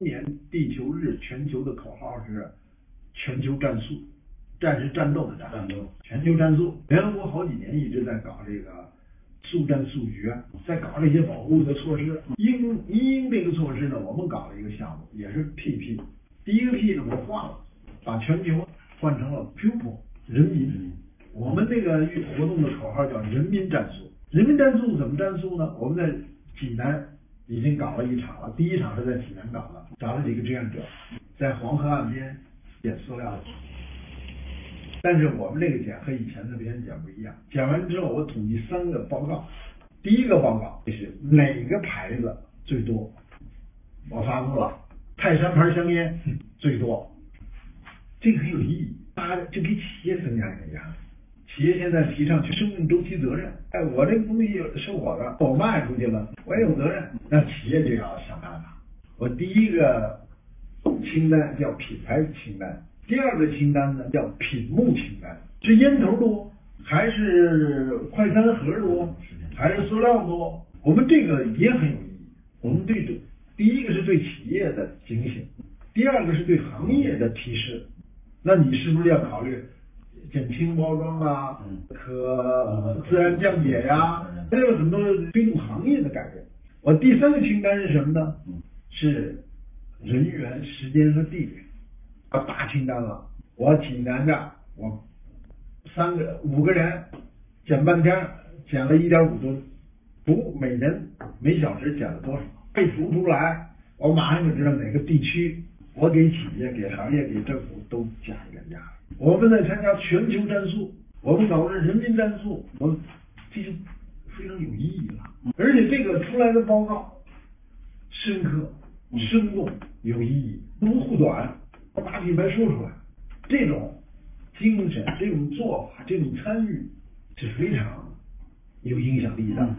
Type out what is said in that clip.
今年地球日全球的口号是全球战速，战是战斗的战，战斗，全球战速。联合国好几年一直在搞这个速战速决，在搞这些保护的措施。因因这个措施呢，我们搞了一个项目，也是 PP。第一个 P 呢，我换了，把全球换成了 People 人民。我们这个活动的口号叫人民战速。人民战速怎么战速呢？我们在济南已经搞了一场了，第一场是在济南搞的，找了几个志愿者，在黄河岸边捡塑料。但是我们这个捡和以前的别人捡不一样，捡完之后我统计三个报告。第一个报告就是哪个牌子最多，我发布了，泰山牌香烟最多，这个很有意义，大家就给企业增加一个压力。企业现在提倡去生命周期责任，哎，我这个东西是我的，我卖出去了，我也有责任，那企业就要想办法。我第一个清单叫品牌清单，第二个清单呢叫品目清单，是烟头多还是快餐盒多，还是塑料多？我们这个也很有意义。我们对这第一个是对企业的警醒，第二个是对行业的提示。那你是不是要考虑？减轻包装啊，可自然降解呀，还有很多推动行业的改变。我第三个清单是什么呢？是人员、时间和地点，大清单了。我济南的，我三个五个人减半天，减了一点五吨，不每人每小时减了多少？配图出来，我马上就知道哪个地区，我给企业、给行业、给政府都加一个压力。我们在参加全球战术，我们搞的人民战术，我这就非常有意义了。而且这个出来的报告深刻、生动、有意义，不护短，我把品牌说出来，这种精神、这种做法、这种参与是非常有影响力的。